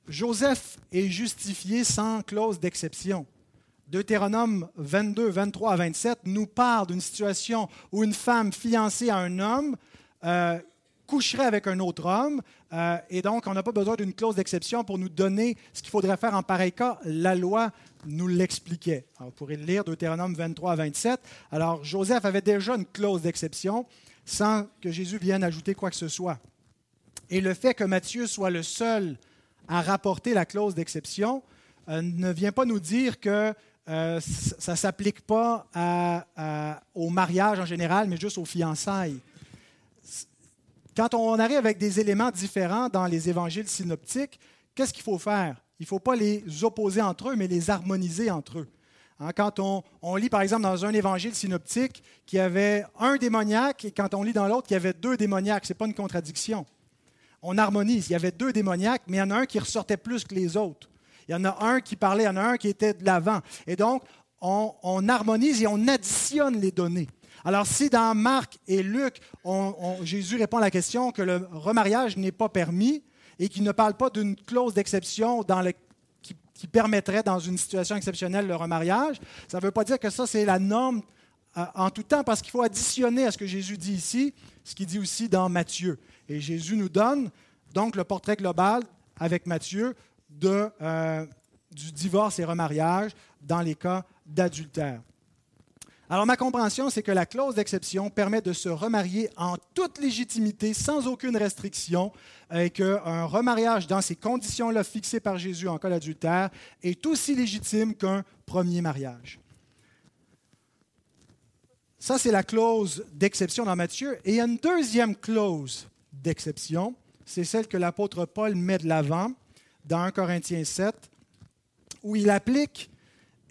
Joseph est justifié sans clause d'exception. Deutéronome 22, 23 à 27 nous parle d'une situation où une femme fiancée à un homme euh, coucherait avec un autre homme, euh, et donc on n'a pas besoin d'une clause d'exception pour nous donner ce qu'il faudrait faire en pareil cas. La loi nous l'expliquait. vous pourrez le lire, Deutéronome 23 à 27. Alors Joseph avait déjà une clause d'exception sans que Jésus vienne ajouter quoi que ce soit. Et le fait que Matthieu soit le seul à rapporter la clause d'exception euh, ne vient pas nous dire que euh, ça ne s'applique pas au mariage en général, mais juste aux fiançailles. Quand on arrive avec des éléments différents dans les évangiles synoptiques, qu'est-ce qu'il faut faire? Il ne faut pas les opposer entre eux, mais les harmoniser entre eux. Hein, quand on, on, lit, par exemple, dans un évangile synoptique qu'il y avait un démoniaque et quand on lit dans l'autre qu'il y avait deux démoniaques, ce n'est pas une contradiction on harmonise. Il y avait deux démoniaques, mais il y en a un qui ressortait plus que les autres. Il y en a un qui parlait, il y en a un qui était de l'avant. Et donc, on, harmonise et on additionne les données. Alors, si dans Marc et Luc, Jésus répond à la question que le remariage n'est pas permis et qu'il ne parle pas d'une clause d'exception qui, permettrait, dans une situation exceptionnelle, le remariage, ça ne veut pas dire que ça, c'est la norme euh, en tout temps, parce qu'il faut additionner à ce que Jésus dit ici, ce qu'il dit aussi dans Matthieu. Et Jésus nous donne donc le portrait global avec Matthieu euh, du divorce et remariage dans les cas d'adultère. Alors ma compréhension, c'est que la clause d'exception permet de se remarier en toute légitimité, sans aucune restriction, et qu'un remariage dans ces conditions-là fixées par Jésus en cas d'adultère est aussi légitime qu'un premier mariage. Ça, c'est la clause d'exception dans Matthieu. Et il y a une deuxième clause d'exception. C'est celle que l'apôtre Paul met de l'avant dans 1 Corinthiens 7, où il applique,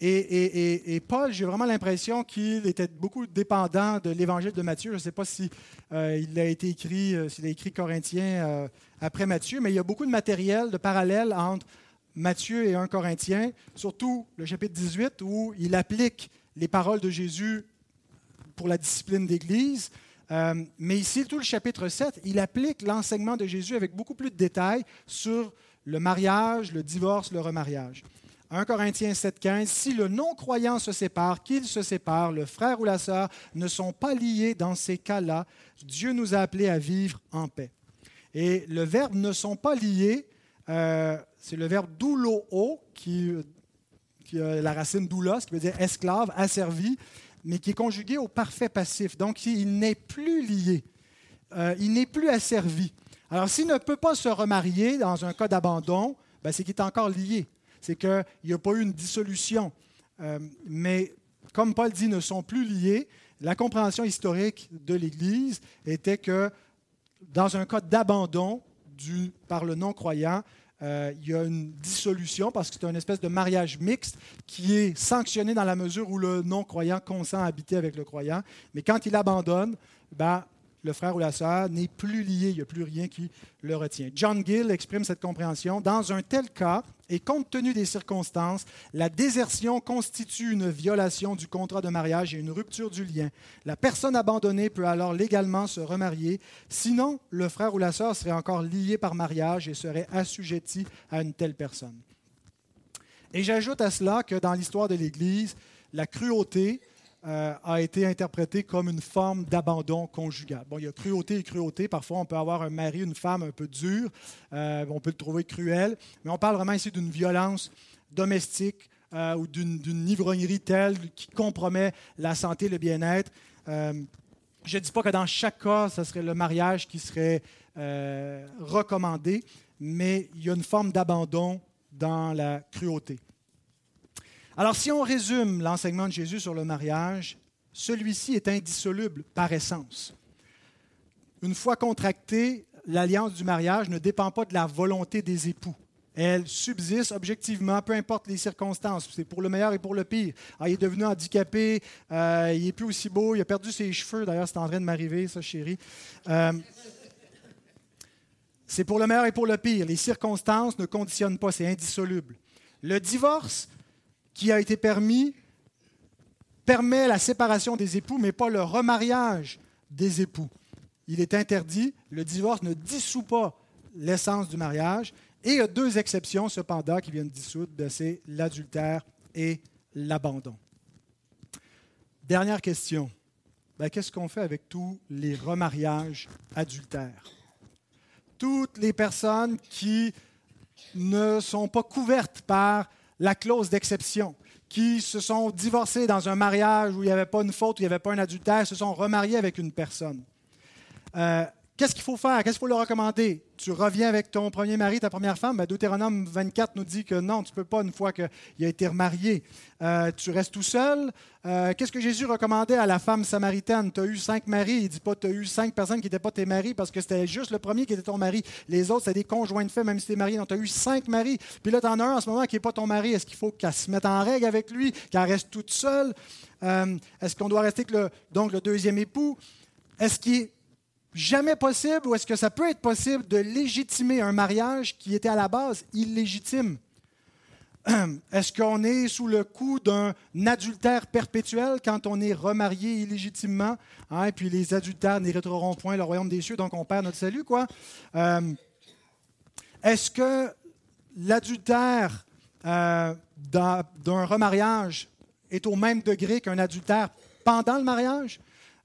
et, Paul, j'ai vraiment l'impression qu'il était beaucoup dépendant de l'évangile de Matthieu. Je ne sais pas si euh, a été écrit, euh, s'il a écrit Corinthiens euh, après Matthieu, mais il y a beaucoup de matériel, de parallèles entre Matthieu et 1 Corinthiens, surtout le chapitre 18, où il applique les paroles de Jésus pour la discipline d'Église. Euh, mais ici, tout le chapitre 7, il applique l'enseignement de Jésus avec beaucoup plus de détails sur le mariage, le divorce, le remariage. 1 Corinthiens 7,15 Si le non-croyant se sépare, qu'il se sépare, le frère ou la sœur ne sont pas liés dans ces cas-là. Dieu nous a appelés à vivre en paix. Et le verbe ne sont pas liés, euh, c'est le verbe doulo, qui, qui a la racine doulos, qui veut dire esclave, asservi mais qui est conjugué au parfait passif. Donc, il n'est plus lié. Euh, il n'est plus asservi. Alors, s'il ne peut pas se remarier dans un cas d'abandon, ben, c'est qu'il est encore lié. C'est qu'il n'y a pas eu une dissolution. Euh, mais comme Paul dit, ne sont plus liés, la compréhension historique de l'Église était que dans un cas d'abandon par le non-croyant, euh, il y a une dissolution parce que c'est une espèce de mariage mixte qui est sanctionné dans la mesure où le non-croyant consent à habiter avec le croyant. Mais quand il abandonne, ben, le frère ou la sœur n'est plus lié, il n'y a plus rien qui le retient. John Gill exprime cette compréhension. Dans un tel cas, et compte tenu des circonstances, la désertion constitue une violation du contrat de mariage et une rupture du lien. La personne abandonnée peut alors légalement se remarier. Sinon, le frère ou la sœur serait encore lié par mariage et serait assujetti à une telle personne. Et j'ajoute à cela que dans l'histoire de l'Église, la cruauté, euh, a été interprété comme une forme d'abandon conjugal. Bon, il y a cruauté et cruauté. Parfois, on peut avoir un mari, une femme un peu dure, euh, on peut le trouver cruel, mais on parle vraiment ici d'une violence domestique euh, ou d'une ivrognerie telle qui compromet la santé le bien-être. je ne dis pas que dans chaque cas, ce serait le mariage qui serait recommandé, mais il y a une forme d'abandon dans la cruauté. Alors si on résume l'enseignement de Jésus sur le mariage, celui-ci est indissoluble par essence. Une fois contractée, l'alliance du mariage ne dépend pas de la volonté des époux. Elle subsiste objectivement, peu importe les circonstances. C'est pour le meilleur et pour le pire. Ah, il est devenu handicapé, euh, il n'est plus aussi beau, il a perdu ses cheveux. D'ailleurs, c'est en train de m'arriver, ça, chérie. Euh, c'est pour le meilleur et pour le pire. Les circonstances ne conditionnent pas, c'est indissoluble. Le divorce, qui a été permis permet la séparation des époux, mais pas le remariage des époux. Il est interdit, le divorce ne dissout pas l'essence du mariage, Et il y a deux exceptions, cependant, qui viennent dissoudre, c'est l'adultère et l'abandon. Dernière question. Ben, qu'est-ce qu'on fait avec tous les remariages adultères? Toutes les personnes qui ne sont pas couvertes par la clause d'exception, qui se sont divorcées dans un mariage où il n'y avait pas une faute, où il n'y avait pas un adultère, se sont remariées avec une personne. Euh, Qu'est-ce qu'il faut faire? Qu'est-ce qu'il faut leur recommander? Tu reviens avec ton premier mari, ta première femme? Ben, Deutéronome 24 nous dit que non, tu ne peux pas une fois qu'il a été remarié. Euh, tu restes tout seul. Euh, qu'est-ce que Jésus recommandait à la femme samaritaine? Tu as eu cinq maris. Il ne dit pas tu as eu cinq personnes qui n'étaient pas tes maris parce que c'était juste le premier qui était ton mari. Les autres, c'est des conjoints de fait, même si tu es marié. Donc, tu as eu cinq maris. Puis là, tu en as un en ce moment qui n'est pas ton mari. Est-ce qu'il faut qu'elle se mette en règle avec lui, qu'elle reste toute seule? Euh, est-ce qu'on doit rester avec le, donc, le deuxième époux? Est-ce qu'il jamais possible ou est-ce que ça peut être possible de légitimer un mariage qui était à la base illégitime? Est-ce qu'on est sous le coup d'un adultère perpétuel quand on est remarié illégitimement? Hein, et puis les adultères n'hériteront point le royaume des cieux, donc on perd notre salut, quoi. Euh, est-ce que l'adultère euh, d'un remariage est au même degré qu'un adultère pendant le mariage?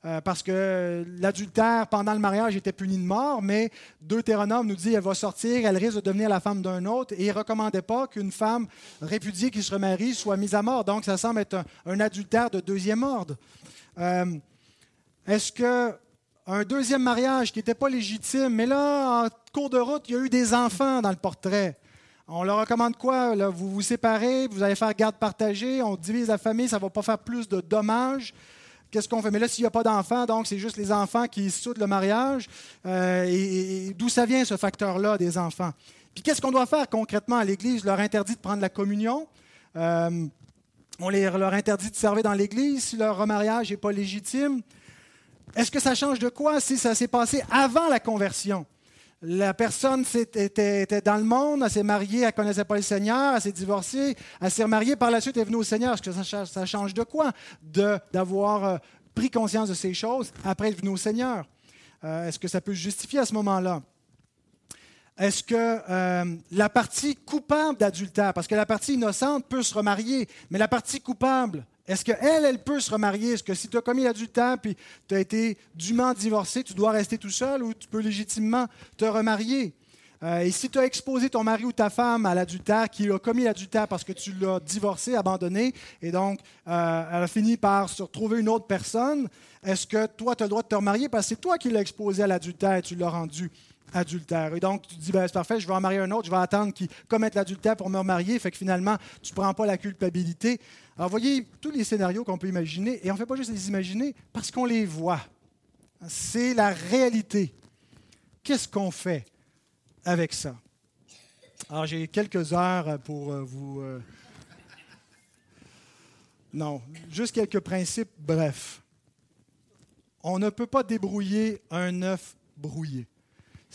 Euh, parce que l'adultère pendant le mariage était puni de mort, mais Deutéronome nous dit qu'elle va sortir, elle risque de devenir la femme d'un autre, et il ne recommandait pas qu'une femme répudiée qui se remarie soit mise à mort. Donc, ça semble être un, adultère de deuxième ordre. Euh, est-ce que un deuxième mariage qui n'était pas légitime, mais là, en cours de route, il y a eu des enfants dans le portrait. On leur recommande quoi? vous vous séparez, vous allez faire garde partagée, on divise la famille, ça ne va pas faire plus de dommages qu'est-ce qu'on fait? Mais là, s'il n'y a pas d'enfants, donc c'est juste les enfants qui soudent le mariage. Euh, et, d'où ça vient ce facteur-là des enfants? Puis qu'est-ce qu'on doit faire concrètement à l'Église? Je leur interdit de prendre la communion. Euh, on leur interdit de servir dans l'Église si leur remariage n'est pas légitime. Est-ce que ça change de quoi si ça s'est passé avant la conversion? La personne était, dans le monde, elle s'est mariée, elle ne connaissait pas le Seigneur, elle s'est divorcée, elle s'est remariée, par la suite elle est venue au Seigneur. Est-ce que ça, change de quoi? D'avoir euh, pris conscience de ces choses après être venu au Seigneur? Euh, est-ce que ça peut justifier à ce moment-là? Est-ce que euh, la partie coupable d'adultère, parce que la partie innocente peut se remarier, mais la partie coupable, est-ce qu'elle, elle peut se remarier? Est-ce que si tu as commis l'adultère puis tu as été dûment divorcé, tu dois rester tout seul ou tu peux légitimement te remarier? Euh, et si tu as exposé ton mari ou ta femme à l'adultère, qui a commis l'adultère parce que tu l'as divorcé, abandonné, et donc euh, elle a fini par se retrouver une autre personne, est-ce que toi, tu as le droit de te remarier? Parce que c'est toi qui l'as exposé à l'adultère et tu l'as rendu adultère. Et donc, tu te dis, ben, c'est parfait, je vais en marier un autre, je vais attendre qu'il commette l'adultère pour me remarier. Fait que finalement, tu ne prends pas la culpabilité. Alors, voyez tous les scénarios qu'on peut imaginer, et on ne fait pas juste les imaginer parce qu'on les voit. C'est la réalité. Qu'est-ce qu'on fait avec ça? Alors, j'ai quelques heures pour euh, vous. Euh, non, juste quelques principes brefs. On ne peut pas débrouiller un œuf brouillé.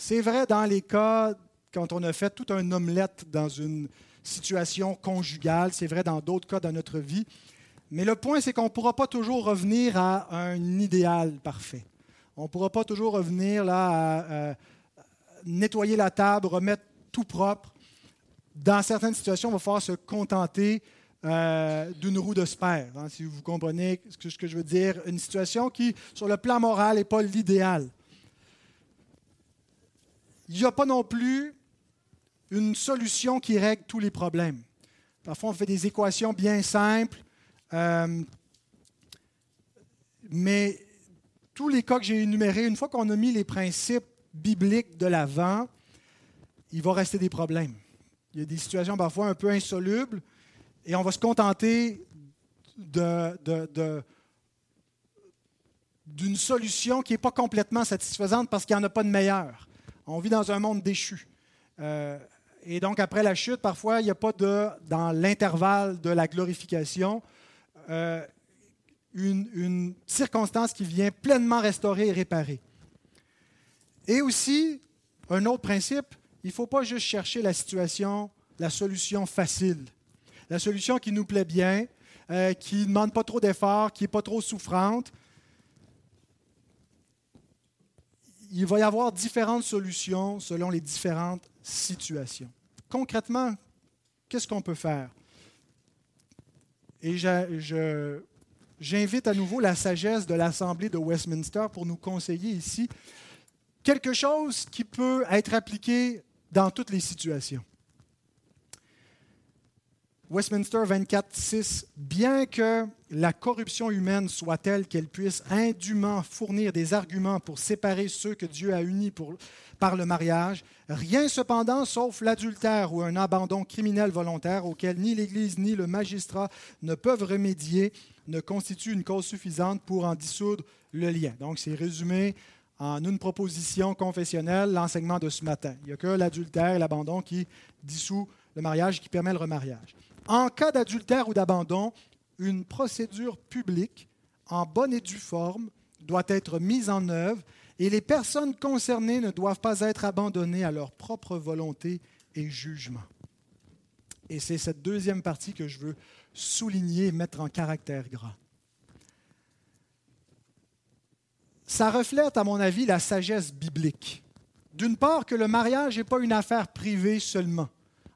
C'est vrai dans les cas quand on a fait tout un omelette dans une situation conjugale, c'est vrai dans d'autres cas dans notre vie. Mais le point, c'est qu'on ne pourra pas toujours revenir à un idéal parfait. On ne pourra pas toujours revenir à, nettoyer la table, remettre tout propre. Dans certaines situations, on va falloir se contenter euh, d'une roue de spare, hein, si vous comprenez ce que je veux dire. Une situation qui, sur le plan moral, n'est pas l'idéal il n'y a pas non plus une solution qui règle tous les problèmes. Parfois, on fait des équations bien simples, euh, mais tous les cas que j'ai énumérés, une fois qu'on a mis les principes bibliques de l'avant, il va rester des problèmes. Il y a des situations parfois un peu insolubles et on va se contenter d'une solution qui n'est pas complètement satisfaisante parce qu'il n'y en a pas de meilleure. On vit dans un monde déchu. Euh, et donc, après la chute, parfois, il n'y a pas de, dans l'intervalle de la glorification, euh, une, circonstance qui vient pleinement restaurer et réparer. Et aussi, un autre principe, il ne faut pas juste chercher la situation, la solution facile, la solution qui nous plaît bien, euh, qui ne demande pas trop d'efforts, qui n'est pas trop souffrante, il va y avoir différentes solutions selon les différentes situations. concrètement, qu'est-ce qu'on peut faire? Et j'invite à nouveau la sagesse de l'Assemblée de Westminster pour nous conseiller ici quelque chose qui peut être appliqué dans toutes les situations. Westminster 24, 6, bien que la corruption humaine soit telle qu'elle puisse indûment fournir des arguments pour séparer ceux que Dieu a unis par le mariage, rien cependant, sauf l'adultère ou un abandon criminel volontaire auquel ni l'Église ni le magistrat ne peuvent remédier, ne constitue une cause suffisante pour en dissoudre le lien. Donc, c'est résumé en une proposition confessionnelle, l'enseignement de ce matin. Il n'y a que l'adultère et l'abandon qui dissout le mariage, qui permet le remariage. En cas d'adultère ou d'abandon, une procédure publique en bonne et due forme doit être mise en œuvre et les personnes concernées ne doivent pas être abandonnées à leur propre volonté et jugement. Et c'est cette deuxième partie que je veux souligner et mettre en caractère gras. Ça reflète, à mon avis, la sagesse biblique. D'une part, que le mariage n'est pas une affaire privée seulement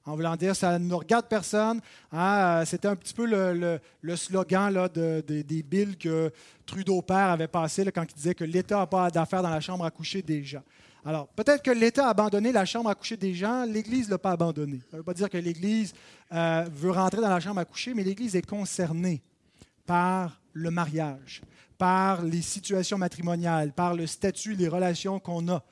en voulant dire ça ne regarde personne. Hein, euh, c'était un petit peu le, slogan là, des billes que Trudeau père avait passé quand il disait que l'État n'a pas d'affaires dans la chambre à coucher des gens. Alors, peut-être que l'État a abandonné la chambre à coucher des gens, l'Église ne l'a pas abandonné. Ça ne veut pas dire que l'Église euh, veut rentrer dans la chambre à coucher, mais l'Église est concernée par le mariage, par les situations matrimoniales, par le statut, les relations qu'on a.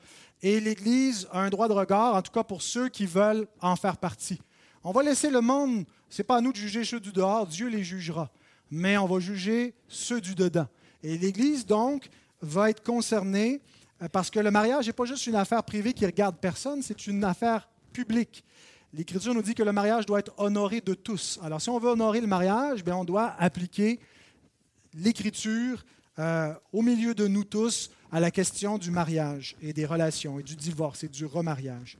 Et l'Église a un droit de regard, en tout cas pour ceux qui veulent en faire partie. On va laisser le monde, ce n'est pas à nous de juger ceux du dehors, Dieu les jugera, mais on va juger ceux du dedans. Et l'Église, donc, va être concernée euh, parce que le mariage n'est pas juste une affaire privée qui regarde personne, c'est une affaire publique. L'Écriture nous dit que le mariage doit être honoré de tous. Alors, si on veut honorer le mariage, bien, on doit appliquer l'Écriture euh, au milieu de nous tous à la question du mariage et des relations et du divorce et du remariage.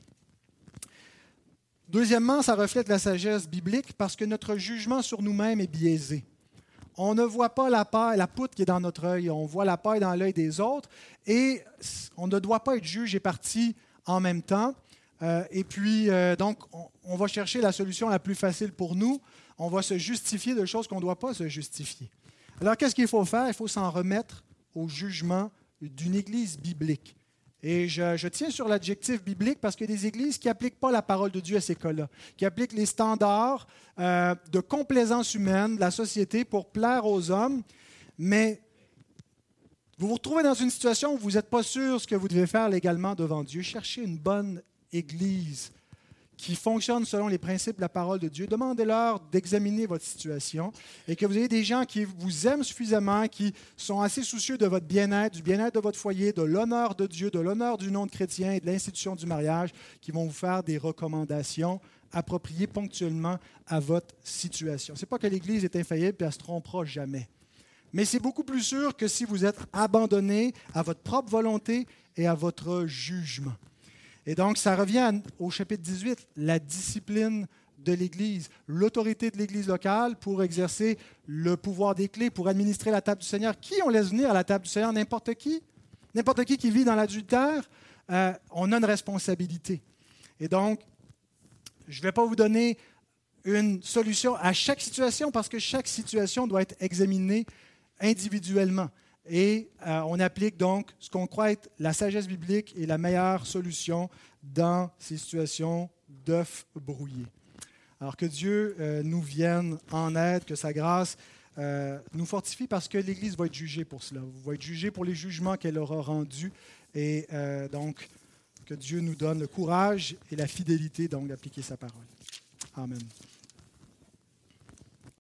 Deuxièmement, ça reflète la sagesse biblique parce que notre jugement sur nous-mêmes est biaisé. On ne voit pas la paille, la poutre qui est dans notre œil, on voit la paille dans l'œil des autres et on ne doit pas être juge et parti en même temps. Euh, et puis, euh, donc, on, on, va chercher la solution la plus facile pour nous. On va se justifier de choses qu'on ne doit pas se justifier. Alors, qu'est-ce qu'il faut faire? Il faut s'en remettre au jugement d'une église biblique. Et je, tiens sur l'adjectif biblique parce qu'il y a des églises qui n'appliquent pas la parole de Dieu à ces cas-là, qui appliquent les standards euh, de complaisance humaine de la société pour plaire aux hommes, mais vous vous retrouvez dans une situation où vous n'êtes pas sûr ce que vous devez faire légalement devant Dieu. Cherchez une bonne église qui fonctionnent selon les principes de la parole de Dieu, demandez-leur d'examiner votre situation et que vous ayez des gens qui vous aiment suffisamment, qui sont assez soucieux de votre bien-être, du bien-être de votre foyer, de l'honneur de Dieu, de l'honneur du nom de chrétien et de l'institution du mariage, qui vont vous faire des recommandations appropriées ponctuellement à votre situation. Ce n'est pas que l'Église est infaillible et elle ne se trompera jamais. Mais c'est beaucoup plus sûr que si vous êtes abandonné à votre propre volonté et à votre jugement. Et donc, ça revient au chapitre 18, la discipline de l'Église, l'autorité de l'Église locale pour exercer le pouvoir des clés, pour administrer la table du Seigneur. Qui on laisse venir à la table du Seigneur? N'importe qui. N'importe qui qui vit dans l'adultère, euh, on a une responsabilité. Et donc, je ne vais pas vous donner une solution à chaque situation parce que chaque situation doit être examinée individuellement. Et euh, on applique donc ce qu'on croit être la sagesse biblique et la meilleure solution dans ces situations d'œufs brouillés. Alors que Dieu euh, nous vienne en aide, que sa grâce euh, nous fortifie parce que l'Église va être jugée pour cela, va être jugée pour les jugements qu'elle aura rendus. Et donc, que Dieu nous donne le courage et la fidélité d'appliquer sa parole. Amen.